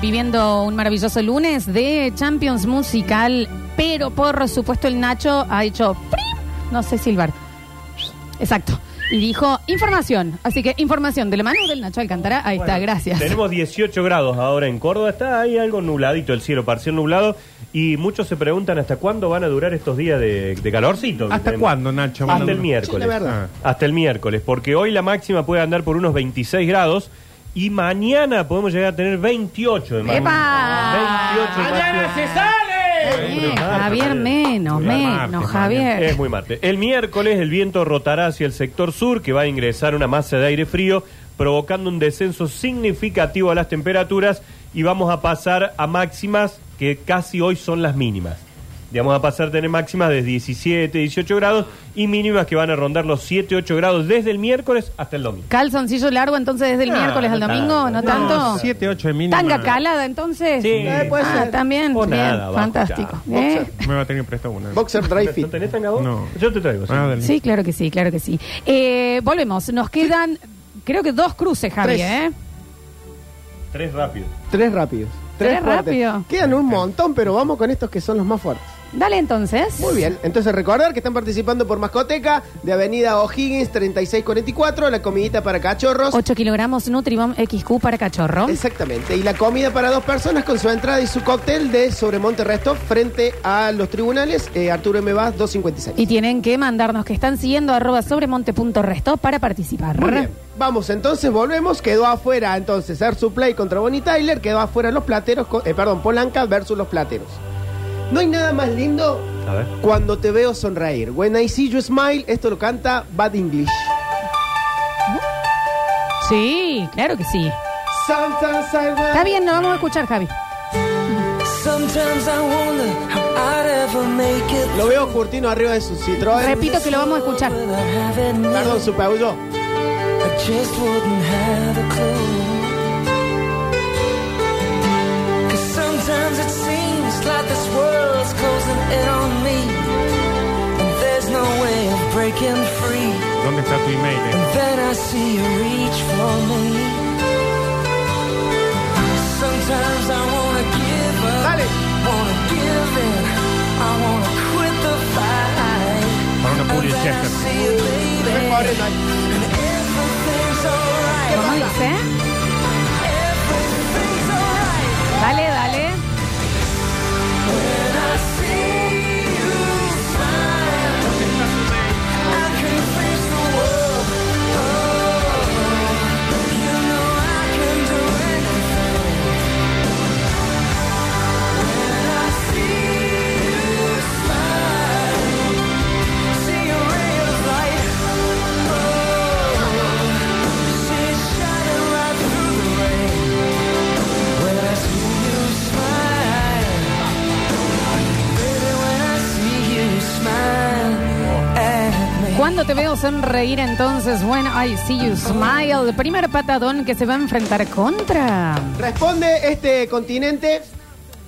viviendo un maravilloso lunes de Champions Musical, pero por supuesto el Nacho ha hecho... ¡prim! No sé silbar. Exacto. Y dijo información. Así que información de la mano del Nacho Alcántara. Ahí está, gracias. Tenemos 18 grados ahora en Córdoba. Está ahí algo nubladito el cielo, parcial nublado. Y muchos se preguntan hasta cuándo van a durar estos días de, de calorcito. ¿Hasta Tenemos. cuándo, Nacho? Hasta el miércoles. Sí, la verdad. Hasta el miércoles. Porque hoy la máxima puede andar por unos 26 grados. Y mañana podemos llegar a tener 28 de. 28 de máxima. Eh, Javier, menos, menos, martes, Javier. Es muy mate. El miércoles el viento rotará hacia el sector sur, que va a ingresar una masa de aire frío, provocando un descenso significativo a las temperaturas y vamos a pasar a máximas que casi hoy son las mínimas. Ya vamos a pasar a tener máximas de 17, 18 grados y mínimas que van a rondar los 7, 8 grados desde el miércoles hasta el domingo. Calzoncillo largo entonces desde el No, miércoles al no domingo, tanto. ¿no tanto? 7, 8 de mínima. Tanga calada entonces. Sí. Eh, puede Ah, ser. también. O Bien, nada, abajo, fantástico. ¿Eh? Me va a tener que prestar una. Boxer Dry ¿No Fit. tenés tanga vos? No. Yo te traigo. sí. Ah. Sí, claro que sí, claro que sí. Eh, volvemos. Nos quedan, creo que dos cruces, Javi, Tres. ¿eh? Tres rápidos. Tres rápidos. Tres fuertes. rápido. Quedan un montón, pero vamos con estos que son los más fuertes. Dale entonces. Muy bien, entonces recordar que están participando por Mascoteca de Avenida O'Higgins 3644, la comidita para cachorros. 8 kilogramos Nutribom XQ para cachorro. Exactamente, y la comida para dos personas con su entrada y su cóctel de Sobremonte Resto frente a los tribunales, eh, Arturo M. Vaz 256. Y tienen que mandarnos que están siguiendo arroba sobremonte.resto para participar. Muy bien. Vamos, entonces volvemos. Quedó afuera entonces Air Supply contra Bonnie Tyler. Quedó afuera los plateros, eh, perdón, Polanca versus los plateros. No hay nada más lindo A ver. cuando te veo sonreír. When I see you smile, esto lo canta Bad English. Sí, claro que sí. Sometimes I want- Está bien, nos vamos a escuchar, Javi. Sometimes I wonder how I'd ever make it. Lo veo Curtino arriba de su Citroën. Repito que lo vamos a escuchar. you. Perdón, su. I just wouldn't have a clue. 'Cause sometimes it seems like this world's closing in on me. And there's no way of breaking free. ¿Dónde está tu email? eh? And then I see you reach for me. Sometimes I wanna give up. Dale. Wanna give in. I wanna quit the fight. Para una And publicidad. then I Cuando te veo sonreír entonces, bueno, I see you smile. El primer patadón que se va a enfrentar contra. Responde este continente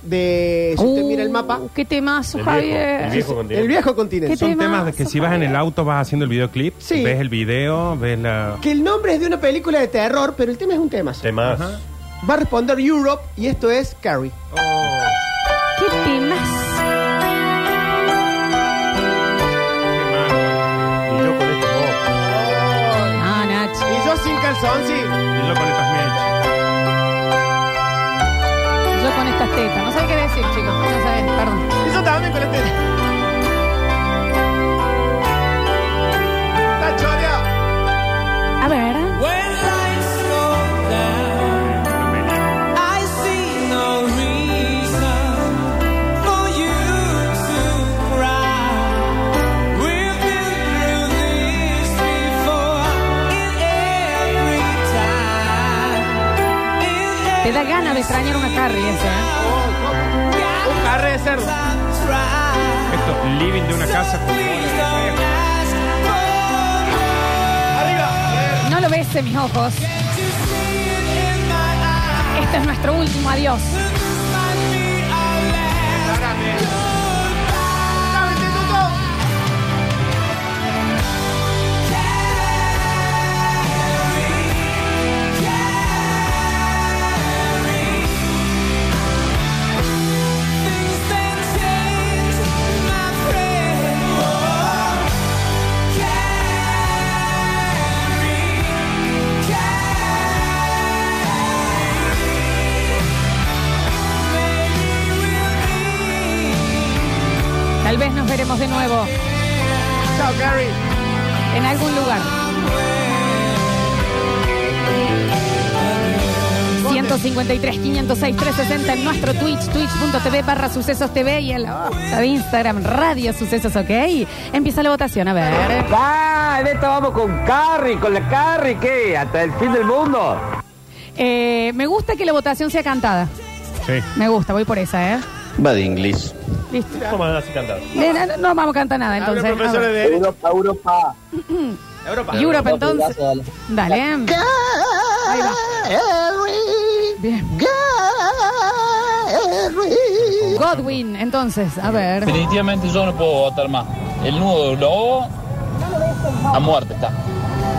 de. Si usted Uh, mira el mapa. Qué temazo, El Javier. viejo, el viejo continente. El viejo continente. ¿Qué Son temazo, temas de que si vas en el auto vas haciendo el videoclip, Sí. ves el video, ves la... Que el nombre es de una película de terror, pero el tema es un tema. Temas. Va a responder Europe y esto es Carrie. Sí. Y yo con estas mechas. Yo con estas tetas. No sé qué decir, chicos. No saben, perdón. Y yo también con. Está choreado. A ver. Da ganas de extrañar una carry esa. ¿eh? Un carre de cerdo. Esto, living de una casa con Arriba. No lo ves en mis ojos. Este es nuestro último adiós. De nuevo Chao, Carrie. en algún lugar. 153, 506, 360 en nuestro Twitch, twitch.tv barra sucesos TV y en la de Instagram, Radio Sucesos, ¿ok? Empieza la votación, a ver. Ah, en esta vamos con Carrie, con la Carrie, ¿qué? Hasta el fin del mundo. Eh, me gusta que la votación sea cantada. Sí. Me gusta, voy por esa, ¿eh? Va de inglés. Listo. ¿Cómo andas así cantando? Eh, No, no vamos a cantar nada, Habla entonces. profesor A de. Derecho. Europa, Europa. Europa. Europe, entonces. Dale. Ahí va. Bien. Godwin, entonces, a ver. Definitivamente yo no puedo votar más. El nudo del lobo a muerte está.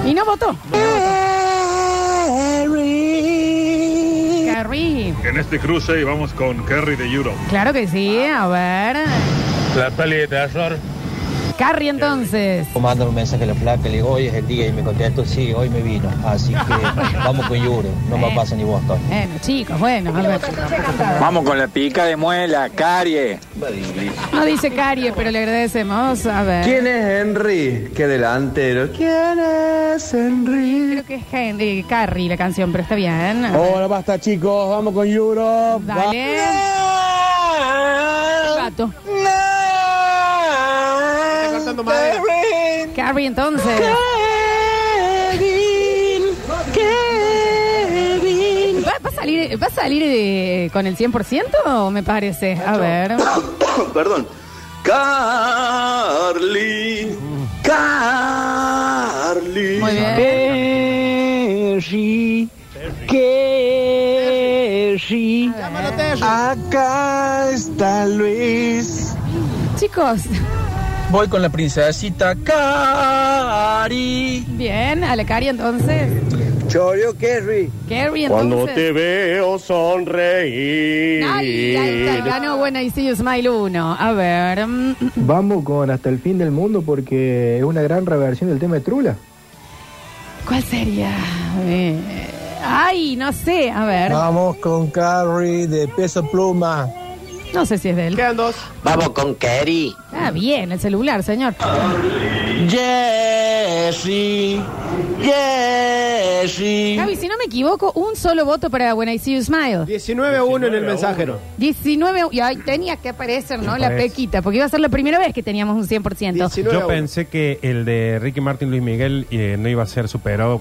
Y no votó. En este cruce vamos con Kerry de Europe. Claro que sí, a ver. La peli de terror. Carrie, entonces. Manda un mensaje a la placa, le digo, hoy es el día y me contestó, sí, hoy me vino. Así que vamos con Yuro, no me pasa ni Boston. Bueno, chicos, bueno, a ver. Vamos con la pica de muela, Carie. Va. No dice Carie, pero le agradecemos. A ver. ¿Quién es Henry? ¿Qué delantero? ¿Quién es Henry? Creo que es Henry, Carrie la canción, pero está bien. Hola, basta chicos, vamos con Europe. Dale. Gato. Madera. Carrie, entonces. ¿Va, va a salir, va a salir eh, con el 100% o me parece? A ver. Perdón. Carly. Carly. Muy bien. Llámalo, Terry. acá está Luis. Chicos, Voy con la princesita Cari. bien, a la Carrie entonces. Chorio Kerry. Carrie Cuando entonces. te veo sonreír. Ay, ahí está, ganó buena y see you smile 1. A ver. mm, Vamos con Hasta el fin del mundo porque es una gran reversión del tema de Trula. ¿Cuál sería? Eh, ay, no sé. A ver. Vamos con Carrie de peso pluma. No sé si es de él. Quedan dos. Vamos con Kerry. Ah, bien, el celular, señor. Jessy. Jessy. Javi, si no me equivoco, un solo voto para When I See You Smile. 19 a 1 en el 19 a mensajero. 19, y ahí tenía que aparecer, ¿no? La Aparece. pequita, porque iba a ser la primera vez que teníamos un 100%. 19 a Yo 1. pensé que el de Ricky Martin Luis Miguel eh, no iba a ser superado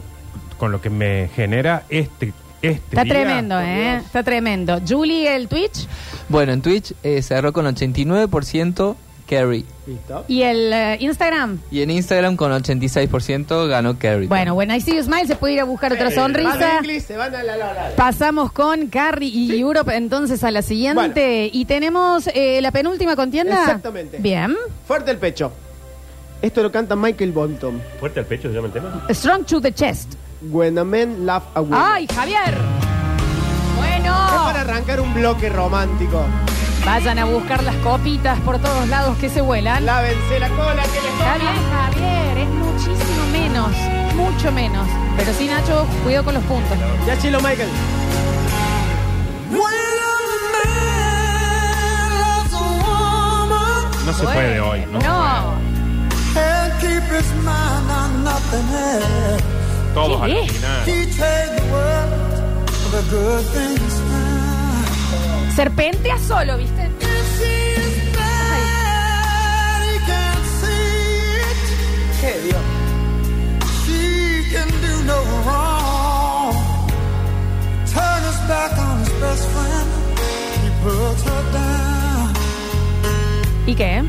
con lo que me genera este. Este Está día. tremendo, ¿eh? Está tremendo. Julie, el Twitch Bueno, en Twitch eh, cerró con 89% Carrie. Listo. y el eh, Instagram. Y en Instagram con 86% ganó Carrie. Bueno, I See You Smile se puede ir a buscar otra Van a sonrisa. English, se van a la la la. Pasamos con Carrie y Europe entonces a la siguiente. Y tenemos eh, la penúltima contienda. Exactamente. Bien. Fuerte el pecho. Esto lo canta Michael Bonton. Fuerte al pecho se llama el tema. Strong to the chest. When a man love a woman. ¡Ay, Javier! Es Bueno, para arrancar un bloque romántico. vayan a buscar las copitas por todos lados que se vuelan. Lávense la cola que les Está bien, Javier, es muchísimo menos, mucho menos. Pero sí, Nacho, cuidado con los puntos. Ya chilo, Michael. No se puede hoy, ¿no? No. Todos ¿Qué al final. Serpentea solo, ¿viste? ¿Qué, Dios? ¿Y qué?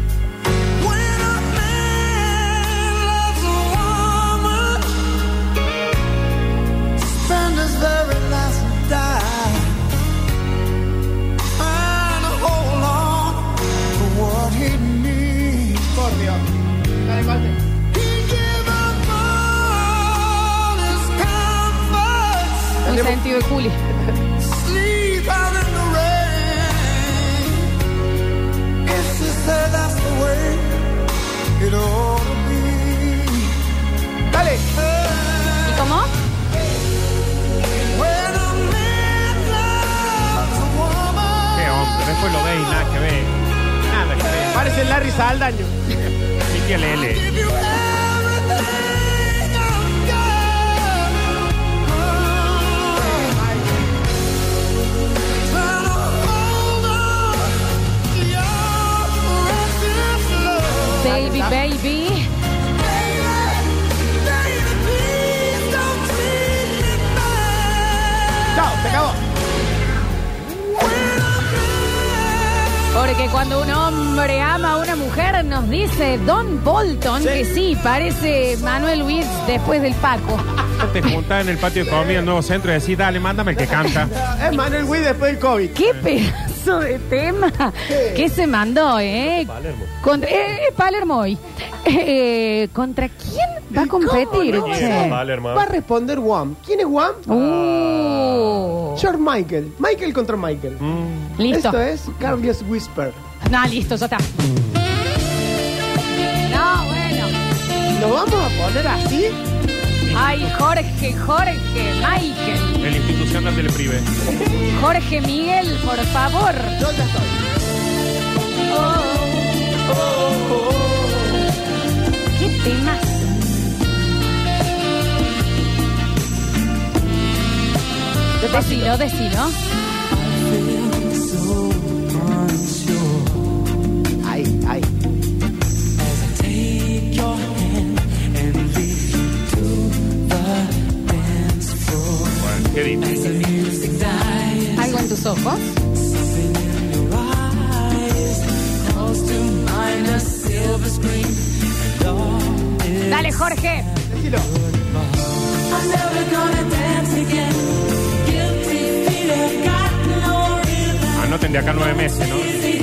Un sentido de Juli. Dale. ¿Y cómo? Qué hombre, después lo ve y nada que ve. Nada que ver. Parece el Harry Saldaño. Miki Lele. Chao, se acabó. Porque cuando un hombre ama a una mujer, nos dice Don Bolton que sí, parece Manuel Luis después del Paco. Te juntás en el patio de comida, el nuevo centro, y decís, dale, mándame el que canta. Es Manuel Witt después del COVID. ¡Qué pedazo de tema! ¿Qué se mandó, eh? Palermo. Contra, eh, eh, Palermo hoy. Eh, ¿Contra quién va a competir? ¿Cómo no? che? Palermo. Va a responder Wham. ¿Quién es Wham? Uh. George Michael. Michael contra Michael. Listo. Esto es Carlos Whisper. No, listo, ya está. No, bueno. ¿Nos vamos a poner así? Ay, Jorge, Jorge, Michael. El institucional del prive. Jorge Miguel, por favor. Yo ya estoy. ¿Qué temas? Decilo, decilo. Tus. Dale, Jorge. Decilo. Anoten de acá nueve meses, ¿no?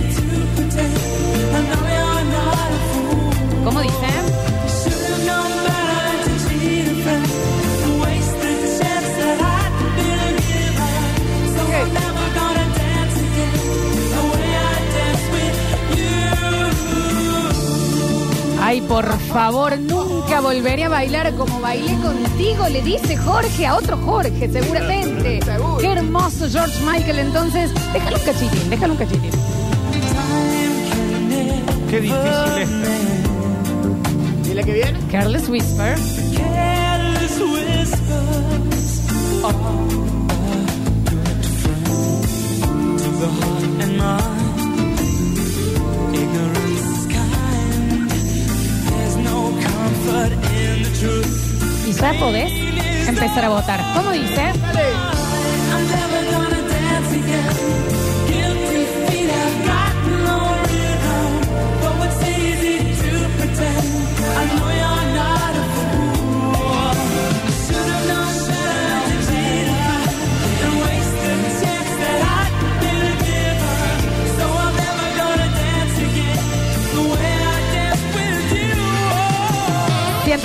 Ay, por favor, nunca volveré a bailar como bailé contigo, le dice Jorge a otro Jorge, seguramente. Seguro. Qué hermoso George Michael, entonces. Déjalo un cachitín, déjalo un cachitín. Qué difícil esta. ¿Y la que viene? Careless Whisper. Y ya podés empezar a votar. ¿Cómo dice?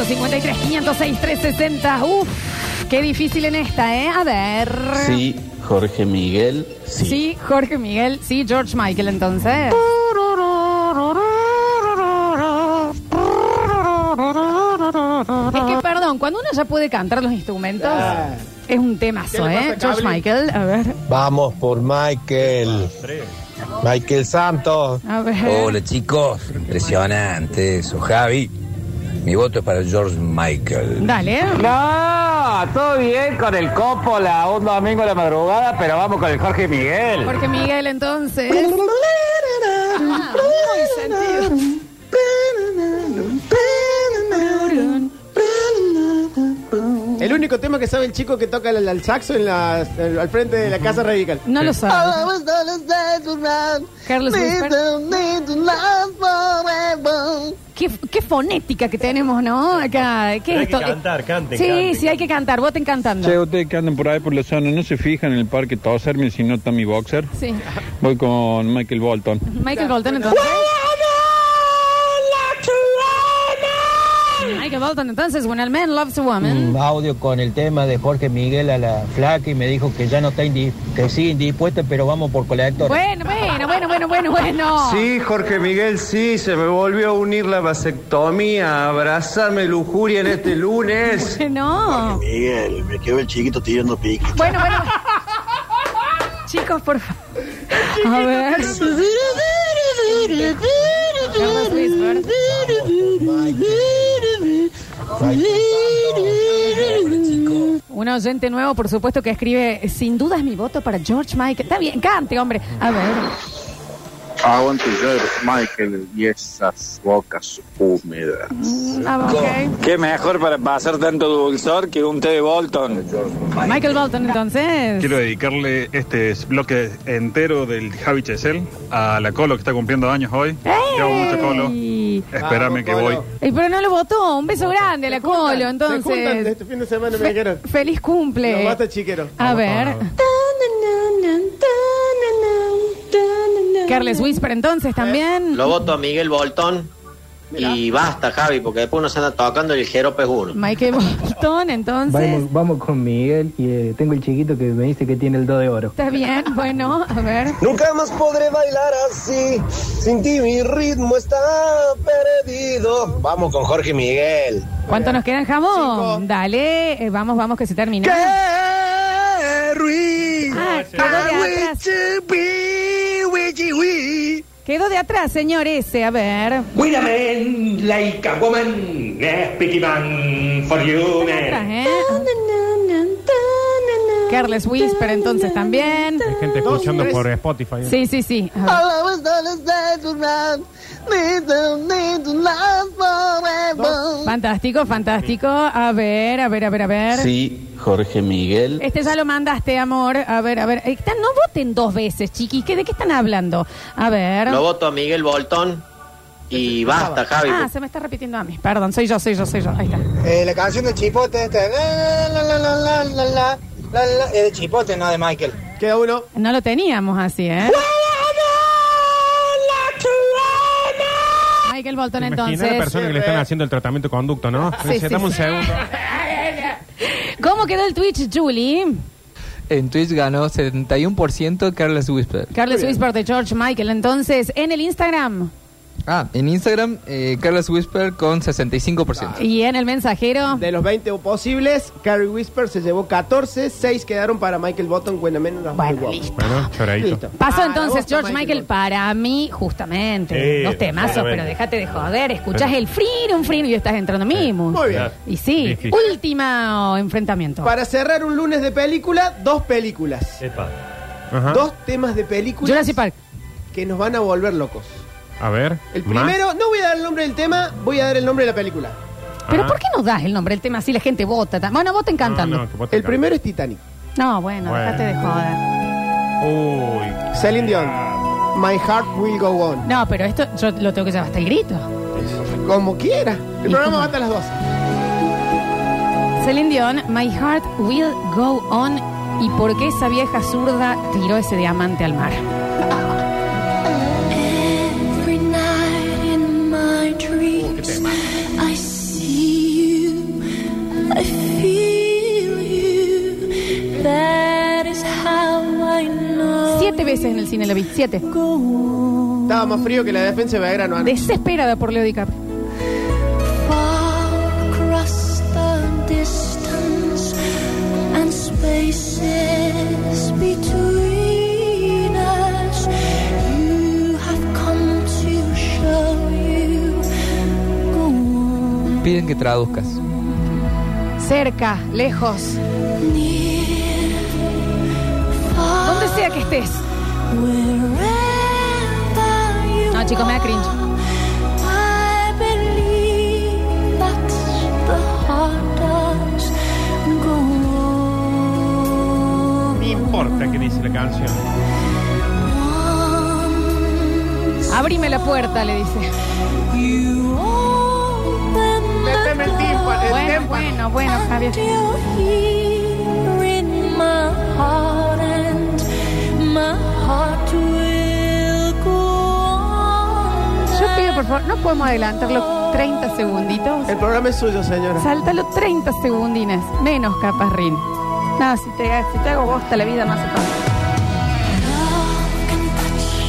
153, 506, 360. Uf, qué difícil en esta, ¿eh? A ver. Sí, Jorge Miguel, sí. Sí, Jorge Miguel. Sí, George Michael, entonces. Es que, perdón, cuando uno ya puede cantar los instrumentos, Ah. es un ¿Qué temazo, ¿eh? George? Michael, a ver. Vamos por Michael. Michael Santos. A ver. Hola chicos, impresionante eso, Javi. Mi voto es para George Michael. Dale. No, todo bien con el Coppola un domingo a la madrugada, pero vamos con el Jorge Miguel. Jorge Miguel, entonces. Ah, muy sentido. El único tema que sabe el chico que toca el, el saxo en la, el- al frente de la casa radical. No lo sabe. Carlos Whisper. Qué, qué fonética que tenemos, ¿no? Acá. ¿Qué Hay es esto? que cantar, canten, Sí, canten, sí, hay que cantar. Voten cantando. Che, ustedes que andan por ahí por la zona, ¿no se fijan en el parque Toserme si no está mi boxer? Sí. Voy con Michael Bolton. Michael Bolton, entonces. Michael Bolton, entonces, When a Man Loves a Woman. Un audio con el tema de Jorge Miguel a la flaca y me dijo que ya no está indi- que sí indispuesta, pero vamos por colector. Bueno, bueno, bueno, bueno, bueno, bueno. Sí, Jorge Miguel, sí, se me volvió a unir la vasectomía, a abrazarme lujuria en este lunes. No. Miguel, me quedó el chiquito tirando pique. Bueno, bueno. Chicos, por favor. A ver. Whisper. Un oyente nuevo, por supuesto, que escribe, sin duda es mi voto para George Michael. Está bien, cante, hombre. A ver. Aguante George Michael y esas bocas húmedas. Ah, ok. Qué mejor para pasar tanto dulzor que un té de Bolton. Michael Bolton, entonces. Quiero dedicarle este bloque entero del Javi Chesel a la Colo que está cumpliendo años hoy. Hago mucho Colo. Espérame que voy. Ey, pero no lo votó. Un beso grande a la Colo, Se juntan entonces. este fin de semana, Fe- me quiero. feliz cumple. Los basta chiqueros. A ver. Carles Whisper, entonces también. Lo voto a Miguel Boltón. Y basta, Javi, porque después uno se anda tocando el Jerope 1. Michael Bolton, entonces. Vamos, vamos con Miguel y eh, tengo el chiquito que me dice que tiene el do de oro. Está bien, bueno, a ver. Nunca más podré bailar así. Sin ti mi ritmo está perdido. Vamos con Jorge Miguel. ¿Cuánto nos quedan, jamón? Dale, eh, vamos, vamos, que se termina. Ah, quedó de atrás. Quedó de atrás, señor ese, a ver. Wait a man, like a woman, speaking man for you, Atrás, man. ¿eh? Carles Whisper, entonces también gente escuchando por Spotify. ¿eh? Sí, sí, sí. Fantástico, fantástico. A ver, a ver, a ver, a ver. Sí, Jorge Miguel. Este ya lo mandaste, amor. A ver, a ver. Eh, están- no voten dos veces, chiquis. ¿Qué- ¿De qué están hablando? A ver. Lo voto a Miguel Bolton y basta, Javi. Ah, se me está repitiendo a mí. Perdón, soy yo, soy yo, soy yo. Ahí está. Eh, la canción del chipote este la, es de Chipote, no de Michael. Queda uno. No lo teníamos así, ¿eh? Michael Bolton, Imagina entonces. la persona que le están haciendo el tratamiento de conducto, ¿no? Sí, sí, dame un sí. segundo. ¿Cómo quedó el Twitch, Julie? En Twitch ganó 71% Carlos Whisper. Carlos Whisper de George Michael. Entonces, en el Instagram Ah, en Instagram, eh, Carlos Whisper con 65%. y en el mensajero. De los 20 posibles, Carrie Whisper se llevó 14, 6 quedaron para Michael Button, bueno, menos las Bueno, listo. Bueno, choradito. Listo. Pasó Ah, entonces George Michael Michael, para mí, justamente. Sí, dos temazos, exactamente. pero déjate de joder. Escuchás el frío, un frío y estás entrando mismo. Muy bien. Y sí, Difícil. último enfrentamiento. Para cerrar un lunes de película, dos películas. Epa. Ajá. Dos temas de películas Jurassic Park. que nos van a volver locos. A ver. El ¿más? primero, no voy a dar el nombre del tema, voy a dar el nombre de la película. Pero Ah. ¿por qué no das el nombre del tema así la gente vota? ta- Bueno, voten cantando. No, No, no, El primero es Titanic. bueno, Bueno. déjate de joder. Uy. Celine Dion. My Heart Will Go On. No, pero esto yo lo tengo que llevar hasta el grito. Como quiera. El ¿Y programa va hasta las 12. Celine Dion, My Heart Will Go On. ¿Y por qué esa vieja zurda tiró ese diamante al mar? Siete veces en el cine la vi, siete. Estaba más frío que la defensa de Belgrano. Desesperada por Leo DiCaprio. Piden que traduzcas. Cerca, lejos, donde sea que estés. No, chicos, me da cringe. I believe that the heart does go on. No importa qué dice la canción. Abrime la puerta, le dice. Méteme el tímpano, el Bueno, tímpano. bueno, bueno, Javier. You're here in my heart and my Yo pido, por favor, no podemos adelantarlo 30 segunditos. El programa es suyo, señora. Sáltalo 30 segundines. Menos capaz, Rin. No, si te, si te hago bosta la vida no hace falta.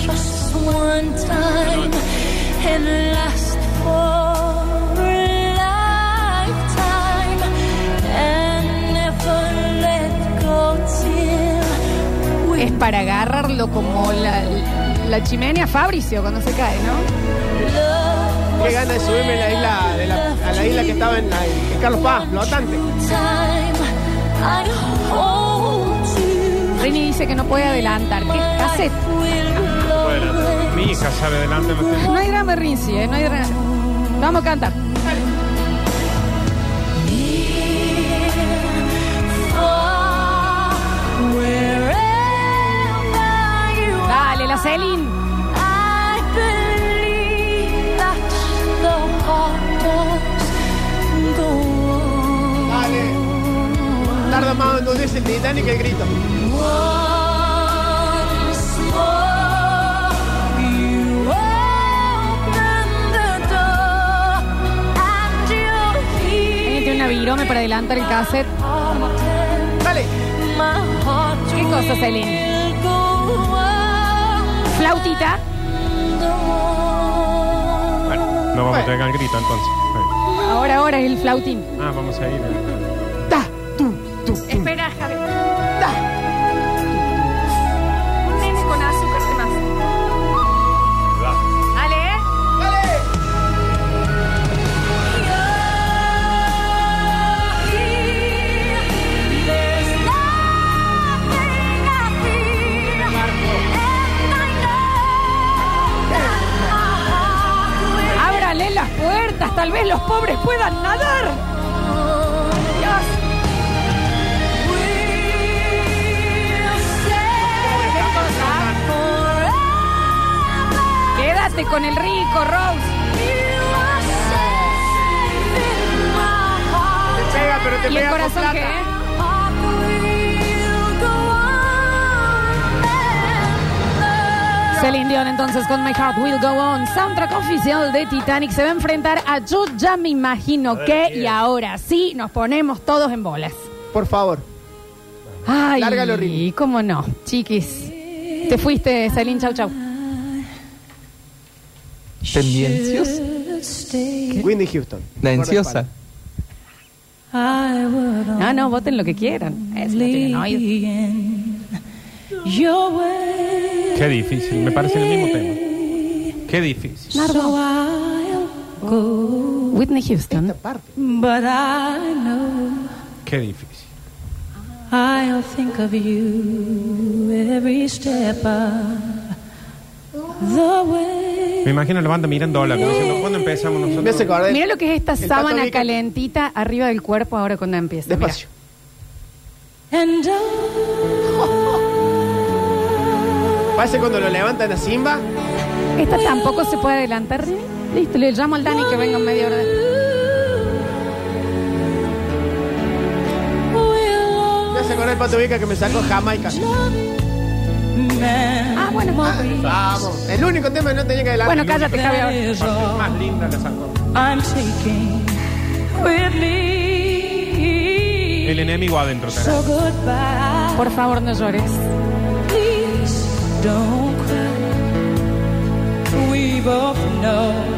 Just one time and para agarrarlo como la, la chimenea Fabricio cuando se cae, ¿no? Qué gana de subirme a la isla, de la, a la isla que estaba en, la- en Carlos Paz, flotante. Rini dice que no puede adelantar. ¿Qué cassette? Mi hija sabe que- No hay drama, Rinzi, ¿eh? No hay drama. Vamos a cantar. Celine. Dale. Tarda más en hundirse el Titanic que el grito. Tiene una virome para adelantar el cassette. Dale. ¿Qué cosa, Celine? Flautita. Bueno, no vamos a llegar al grito entonces. Ahora, ahora es el flautín. Ah, vamos a ir. Espera, Javi. Celine Dion entonces con My Heart Will Go On, soundtrack oficial de Titanic, se va a enfrentar a Yo ya me imagino que y ahora sí nos ponemos todos en bolas. Por favor. Ay, Lárgalo, Rini. cómo no, chiquis. Te fuiste, Celine, chau chau. Tendencios. Windy Houston. Tendenciosa. No, no, voten lo que quieran. Eso no tienen oído. Qué difícil. Me parece el mismo tema. Qué difícil. Whitney Houston. But I know Qué difícil. I'll think of you every step of the way. Me imagino la banda mirando dólar. como diciendo, ¿Cuándo empezamos nosotros? Me hace acordar. Mira lo que es esta El sábana calentita arriba del cuerpo ahora cuando empieza. Despacio. And Parece cuando lo levantan a Simba. Esta tampoco se puede adelantar. Listo, le llamo al Dani que venga en media hora. Me hace acordar el Pato Vica que me sacó Jamaica. Ah, bueno. Vamos. El único tema que no tenía que adelantar. Bueno, cállate, Javi, ahora. is all Más linda la sacó. I'm taking with me. El enemigo adentro. te So goodbye. Por favor, no llores. Please don't cry. We both know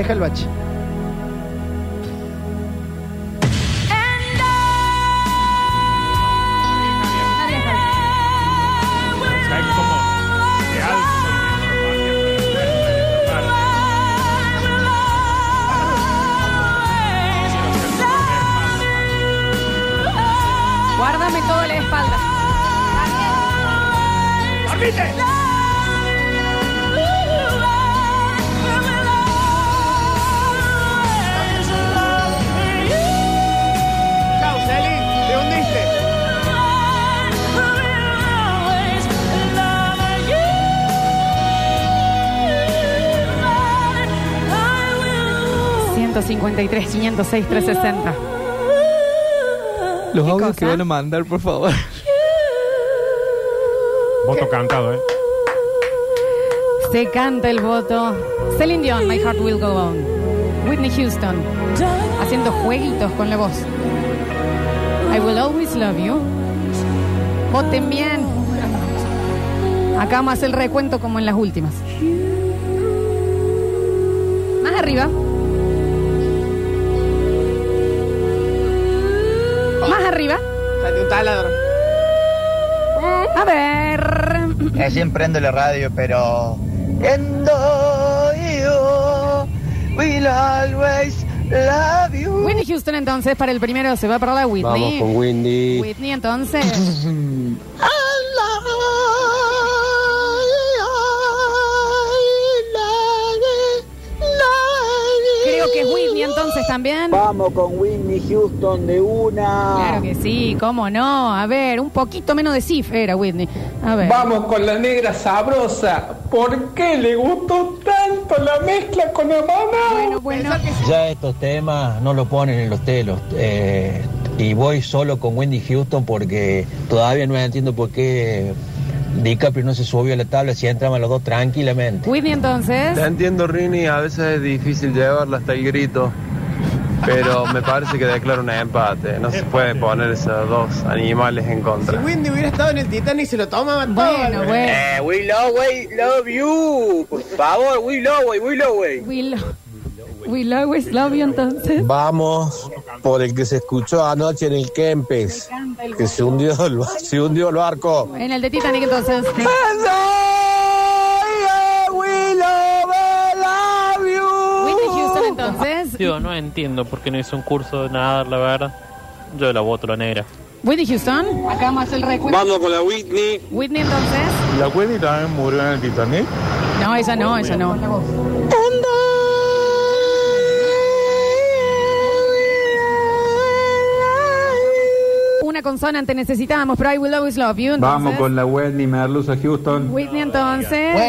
Deja el bache. 53 506 360. Los audios que van a mandar, por favor. Voto cantado, ¿eh? Se canta el voto. Celine Dion, My Heart Will Go On. Whitney Houston, haciendo jueguitos con la voz. I Will Always Love You. Voten bien. Acá vamos el recuento como en las últimas. Más arriba. Taladro. A ver. Recién prendo la radio, pero. Endo yo will always love you. Whitney Houston entonces para el primero se va para la Whitney. Vamos con Windy. Whitney entonces. también. Vamos con Whitney Houston de una. Claro que sí, cómo no. A ver, un poquito menos de Sif era Whitney. A ver. Vamos con la negra sabrosa. ¿Por qué le gustó tanto la mezcla con la mamá? Bueno, bueno. Ya estos temas no lo ponen en los telos. eh, y voy solo con Wendy Houston porque todavía no entiendo por qué DiCaprio no se subió a la tabla si entraban los dos tranquilamente. Whitney entonces. Te entiendo, Rini, a veces es difícil llevarla hasta el grito, pero me parece que declara un empate. No se puede poner esos dos animales en Si contra. Windy hubiera estado en el Titanic se lo tomaban todo. Bueno, Albert. bueno. Eh, we always love you. Por favor, we always, we always. Will, will always love you entonces. Vamos por el que se escuchó anoche en el Kempes, que se hundió el, se hundió el barco. En el de Titanic entonces. Yo no entiendo por qué no hizo un curso de nadar, la verdad. Yo la voto la negra. Whitney Houston. Acá vamos a hacer el recuento. Vamos con la Whitney. Whitney entonces. ¿La Wendy también murió en el Titanic? No, ella no, ella no. Una consonante necesitábamos, pero I will always love you. Entonces. Vamos con la Wendy Merluza Houston. Whitney entonces. No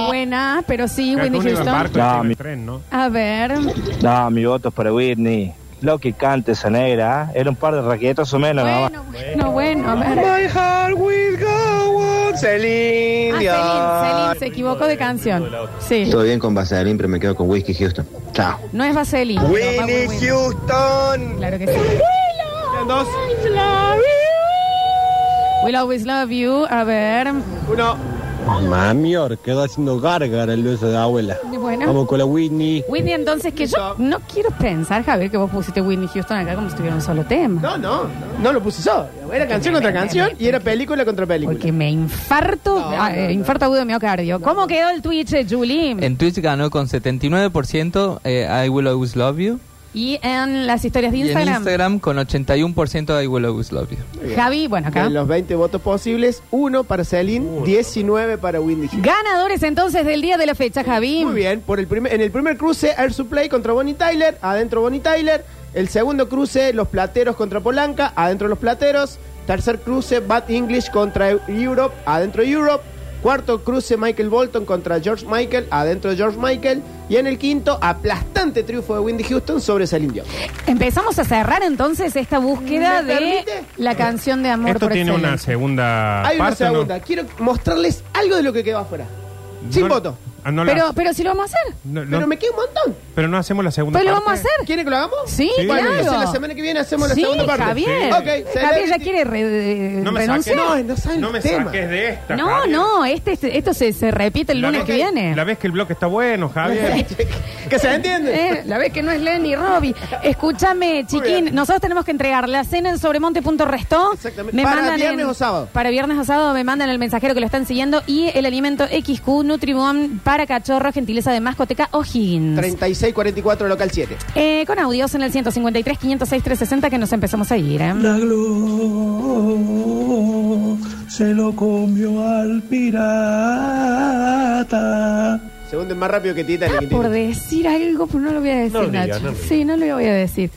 buena, pero sí, Whitney Houston. No, mi, A ver. no, mi voto es para Whitney. Lo que cante esa negra, ¿eh? era un par de raquetas o menos. más. No, bueno, a ver. My heart will go on. Celine Ah. Celine, Celine, se equivocó de canción. Sí. Todo bien con Vaseline, pero me quedo con Whiskey Houston. Chao. No es Vaseline. bien. Houston. Claro que sí. Dos. Will always love you. A ver. Uno. Mami, quedó haciendo gárgara el beso de abuela. Bueno. Vamos con la Whitney. Whitney, entonces, que yo no quiero pensar, Javier, que vos pusiste Whitney Houston acá como si tuviera un solo tema. No, no, no lo puse solo. Era canción contra canción y era película contra película. Porque me infarto, ah, eh, infarto agudo de miocardio. ¿Cómo quedó el Twitch, eh, Julie? En Twitch ganó con 79% eh, I Will Always Love You. Y en las historias de Y en Instagram. Instagram con 81% I Will Always Love You. Javi, bueno, acá. De los 20 votos posibles, uno para Celine, 19 para Windy Houston. Ganadores entonces del día de la fecha, Javi. Muy bien, por el primer, en el primer cruce Air Supply contra Bonnie Tyler, adentro Bonnie Tyler. El segundo cruce Los Plateros contra Polanca, adentro Los Plateros. Tercer cruce Bad English contra Europe, adentro Europe. Cuarto cruce Michael Bolton contra George Michael, adentro de George Michael. Y en el quinto, aplastante triunfo de Windy Houston sobre Celine Dion. Empezamos a cerrar entonces esta búsqueda ¿Me de permite? la canción de amor Esto por tiene una segunda Hay una parte. ¿o no? segunda. Quiero mostrarles algo de lo que quedó afuera. Sin No- voto. Ah, no la- Pero, pero si lo vamos a hacer. no- no- Pero me queda un montón. pero no hacemos la segunda Pero lo vamos a hacer. ¿Quieren que lo hagamos? Sí, Sí. Bueno, claro. entonces la semana que viene hacemos la sí, segunda parte. Javier. Ok, Javier ya Celebrity. quiere re- No me renunciar. saques, No, no saben no me el tema. saques de esta. No, Javier. no, este, este- esto se, se repite el La lunes vez que viene. La vez que el bloque está bueno, Javier. que se entiende. Eh, la vez que no es Lenny Robbie. Escúchame, chiquín, bien. nosotros tenemos que entregar la cena en sobremonte.restó. Exactamente. Para viernes o sábado. Para viernes o sábado me mandan el mensajero que lo están siguiendo y el alimento XQ Nutribón para para cachorro, gentileza de mascoteca O'Higgins. 3644 local 7. Eh, con audios en el 153, 506, 360 que nos empezamos a ir. ¿eh? La Glo se lo comió al pirata. Segundo es más rápido que Titanic. Ah, por decir algo, pero no lo voy a decir, No lo diga, Nacho. no lo diga. sí, no lo voy a decir.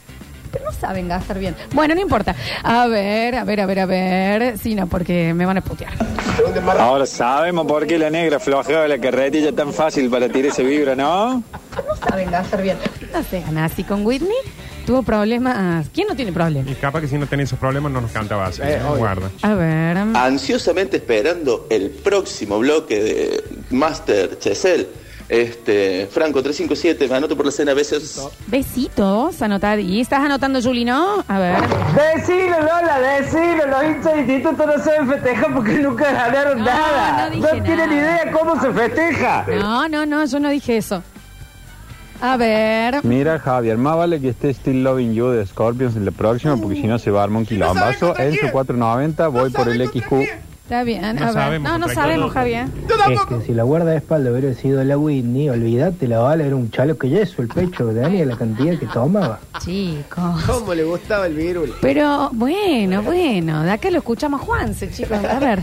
Pero no saben gastar bien. Bueno, no importa. A ver, a ver, a ver, a ver. Sí, no, porque me van a putear. Ahora sabemos por qué la negra flojeaba la carretilla tan fácil para tirar ese vibra, ¿no? No saben gastar bien. No se gana así con Whitney. Tuvo problemas. ¿Quién no tiene problemas? Y capaz que si no tenés esos problemas no nos cantaba así. Eh, ¿no? Guarda. A ver. Ansiosamente esperando el próximo bloque de Master Chesel. Este, Franco 357, me anoto por la cena, besos. Besitos, anotadí. ¿Estás anotando, Juli, no? A ver. Decilo, Lola, decilo. Los hinchas de instituto no saben festejar porque nunca ganaron nada. no No, dije tienen nada. idea cómo se festeja. No, no, no, yo no dije eso. A ver. Mira, Javier, más vale que esté Still Loving You de Scorpions en la próxima, porque si no se va a armar un quilombazo. En su 490 voy por el XQ. Está bien. No a ver. sabemos no, no contra sabemos, Javier. Es que si la guardaespaldas hubiera sido la Whitney, olvídate, la bala era un chalo que yeso el pecho de Dani la cantidad que tomaba. Chicos. ¿Cómo le gustaba el virul? Pero bueno, bueno, de acá lo escuchamos a Juanse, chicos. A ver.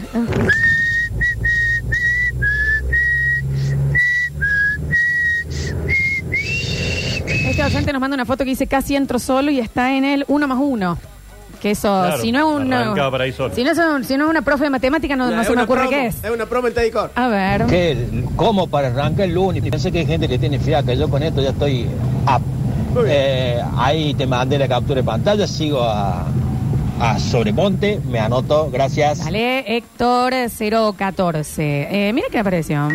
Este oyente nos manda una foto que dice casi entro solo y está en el uno más uno. Que eso, Claro, si no es una. arrancaba por ahí solo. Si no es, un- si no es una profe de matemática, no, se me ocurre promo, qué es. Es una promo en Tedicor. A ver. ¿Qué? ¿Cómo para arrancar el lunes? Pensé que hay gente que tiene fiaca. Yo con esto ya estoy up. Eh, ahí te mandé la captura de pantalla. Sigo a, a Sobremonte. Me anoto. Gracias. Dale, Héctor 014. Eh, mira qué apareció.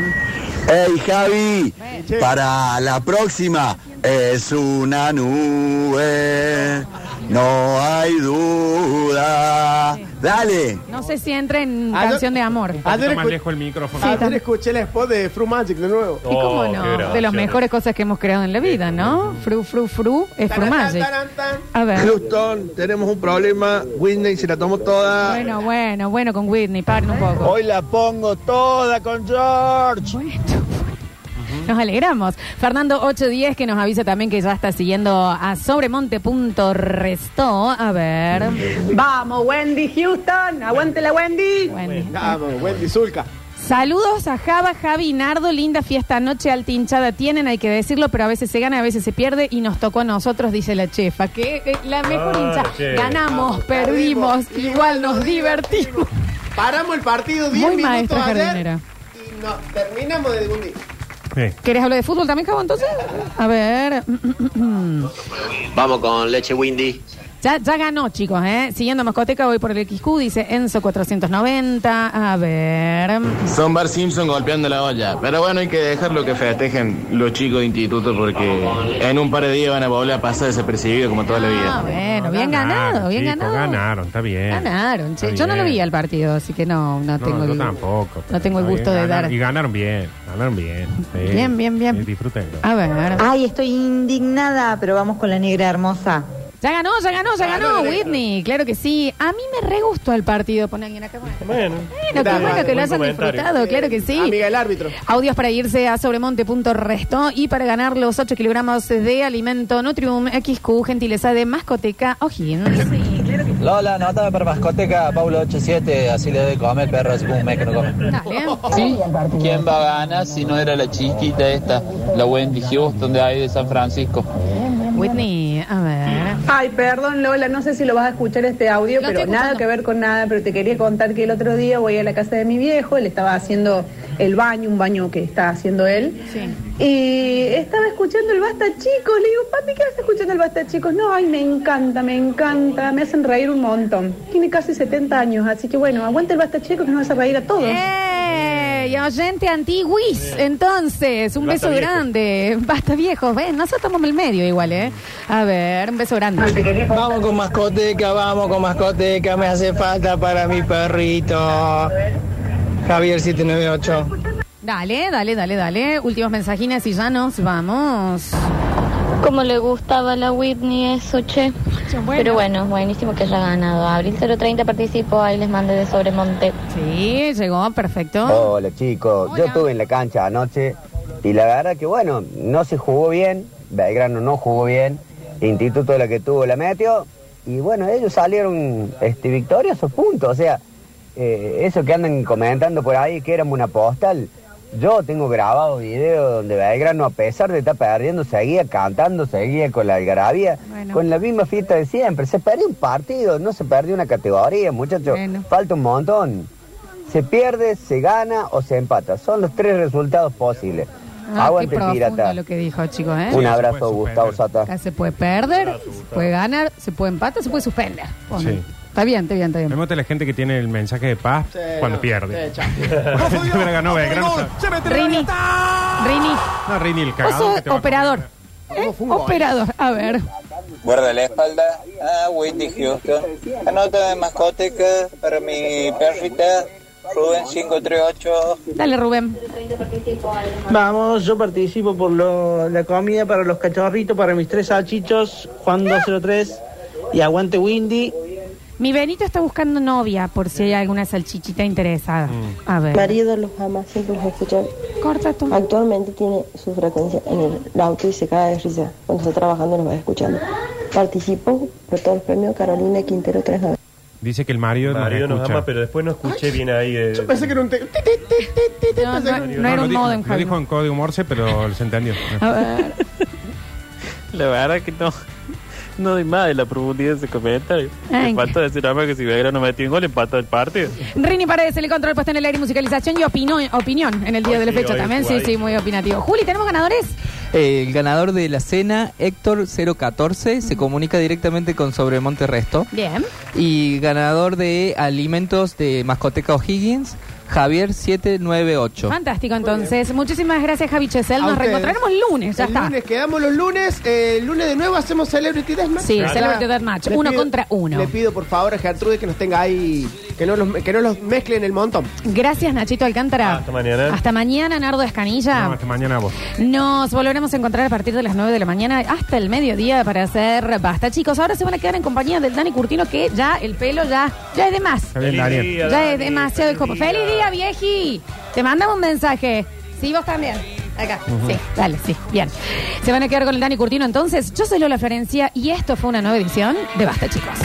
Hey Javi, para la próxima es una nube, no hay duda. Dale. No sé si entra en Ayer- canción de amor. Ayer, más escu- lejos el micrófono. ayer escuché el spot de Fruit Magic de nuevo. ¿Y cómo no? De las mejores cosas que hemos creado en la vida, ¿no? Fru, fru, fru, es Fru Magic. A ver. Houston, tenemos un problema. Whitney se la tomó toda. Bueno, bueno, bueno con Whitney, paren un poco. Hoy la pongo toda con George. Nos alegramos. Fernando 810 que nos avisa también que ya está siguiendo a sobremonte.resto. A ver. Vamos, Wendy Houston. Aguante la Wendy. Vamos, Wendy Zulka. Saludos a Java, Javi y Nardo. Linda fiesta anoche, alta hinchada tienen, hay que decirlo, pero a veces se gana, a veces se pierde y nos tocó a nosotros, dice la chefa. Que eh, la mejor Ah, hincha. chefa. Ganamos, perdimos, igual nos divertimos. Paramos el partido 10 Muy minutos maestra ayer jardinera. y no, terminamos de hundir. ¿Querés hablar de fútbol también, Javo, entonces? A ver. Vamos con leche Windy. Ya, ya ganó, chicos, ¿eh? Siguiendo Mascoteca, voy por el XQ, dice Enzo 490. A ver. Son Bar Simpson golpeando la olla. Pero bueno, hay que dejarlo que festejen los chicos de instituto porque en un par de días van a volver a pasar desapercibido como toda la Ah, vida. bueno, bien ganado, bien chicos, ganado. Ganaron, está bien. Ganaron, che. Está Yo no lo bien. vi al partido, así que no, no, No, tengo yo el... tampoco. no tengo el Está gusto bien, de ganaron- dar- Y ganaron bien, ganaron bien. sí. Bien, bien, bien. Disfrútenlo. A ver. Ay, estoy indignada, pero vamos con la negra hermosa. Ya ganó, ya ganó, ya ganó, Whitney. Claro que sí. A mí me re gustó el partido. Pon a alguien acá. Bueno, Bueno, qué bueno que lo hayan disfrutado, claro que sí. Amiga del árbitro. Audios para irse a sobremonte.resto y para ganar los 8 kilogramos de alimento Nutrium XQ, gentileza de mascoteca O'Higgins. Lola, anótame para mascoteca, Paulo 87. Así le doy comer perro, como un mes que no come. Sí, ¿quién va a ganar si no era la chiquita esta, la Wendy Houston de ahí de San Francisco? Whitney, a ver. Ay, perdón, Lola, no sé si lo vas a escuchar este audio, Lo pero nada que ver con nada, pero te quería contar que el otro día voy a la casa de mi viejo, él estaba haciendo el baño, un baño que está haciendo él, y estaba escuchando el Basta Chicos, le digo, papi, ¿qué haces escuchando el Basta Chicos? No, ay, me encanta, me encanta, me hacen reír un montón. Tiene casi 70 años, así que bueno, aguante el Basta Chicos que nos hace reír a todos. ¡Eh! Y oyente antiguis, entonces, un Basta beso viejo. grande. Basta viejo, ven, nosotros estamos en el medio igual, ¿eh? A ver, un beso grande. Vamos con mascoteca, vamos con mascoteca, me hace falta para mi perrito. Javier 798. Dale, dale, dale, dale. Últimos mensajines y ya nos vamos. Como le gustaba a la Whitney eso, che. Pero bueno, buenísimo que haya ganado. Abril 030 participó, ahí les mandé de Sobremonte. Sí, llegó, perfecto. Hola chicos, yo estuve en la cancha anoche Y la verdad que bueno, no se jugó bien, Belgrano no jugó bien, Instituto la que tuvo la metió, y bueno, ellos salieron este, victoriosos, punto. O sea, eh, eso que andan comentando por ahí que éramos una postal, yo tengo grabado videos donde Belgrano, a pesar de estar perdiendo, seguía cantando, seguía con la algarabía, Bueno. con la misma fiesta de siempre. Se perdió un partido, no se perdió una categoría, muchachos. Bueno. Falta un montón. Se pierde, se gana o se empata. Son los tres resultados posibles. Ah, Aguante qué pirata. lo que dijo, chicos, ¿eh? Un abrazo, Gustavo Sata. Acá se puede perder, se puede ganar, se puede empatar, se puede suspender. Bueno, Sí. Está bien, está bien, está Me bien. gusta la gente que tiene el mensaje de paz cuando pierde. Belgrano. Rini, Rini, No, Rini, el vos cagado sos que te va a operador. ¿Eh? Operador, a ver. Guarda la espalda a Whitney Houston. Anota de mascoteca para mi perrita Rubén 538. Dale, Rubén. Vamos, yo participo por lo- la comida para los cachorritos, para mis tres salchichos, Juan 203 y aguante Windy. Mi Benito está buscando novia por si hay alguna salchichita interesada. A ver. marido los ama, siempre los escucha. Corta tú. Actualmente tiene su frecuencia en el auto y se cae de risa. Cuando está trabajando los va escuchando. Participó por todos los premios Carolina Quintero 39. Dice que el marido, Mario nos escucha. ama, pero después no escuché bien ahí. eh, Yo pensé que era un... te- No, no, no era un dijo- modem, Lo dijo en código Morse, pero se entendió. A ver. La verdad que no. No doy más de la profundidad de ese comentario. Ay. Falta decir más que si Belgrano metió un gol, empató el partido. Rini Paredes, el control puesto en el aire musicalización y opinó, opinión en el día Hoy de la sí, fecha hoy también. Sí, ahí. sí, muy opinativo. Juli, ¿tenemos ganadores? El ganador de la cena, Héctor 014, se comunica directamente con Sobremonte Resto. Bien. Y ganador de alimentos de Mascoteca O'Higgins, Javier 798. Fantástico, entonces. Muchísimas gracias, Javi Chesel. Nos reencontraremos el lunes, ya el está. lunes quedamos los lunes. eh, el lunes de nuevo hacemos Celebrity Deathmatch. Sí, Ya. Celebrity Deathmatch, uno contra uno. Le pido por favor a Gertrude que nos tenga ahí, que no los, que no los mezclen el montón. Gracias, Nachito Alcántara. Hasta mañana. Hasta mañana, Nardo Escanilla. No, hasta mañana vos. Nos volveremos a encontrar a partir de las 9 de la mañana hasta el mediodía para hacer basta. Chicos, ahora se van a quedar en compañía del Dani Curtino que ya el pelo ya, ya es de más. Bien, Daniel. Ya es demasiado como. ¡Feliz día, vieji! Te mandamos un mensaje. Sí, vos también. Acá. Sí, dale, sí. Bien. Se van a quedar con el Dani Curtino entonces. Yo soy Lola Florencia y esto fue una nueva edición de Basta, chicos.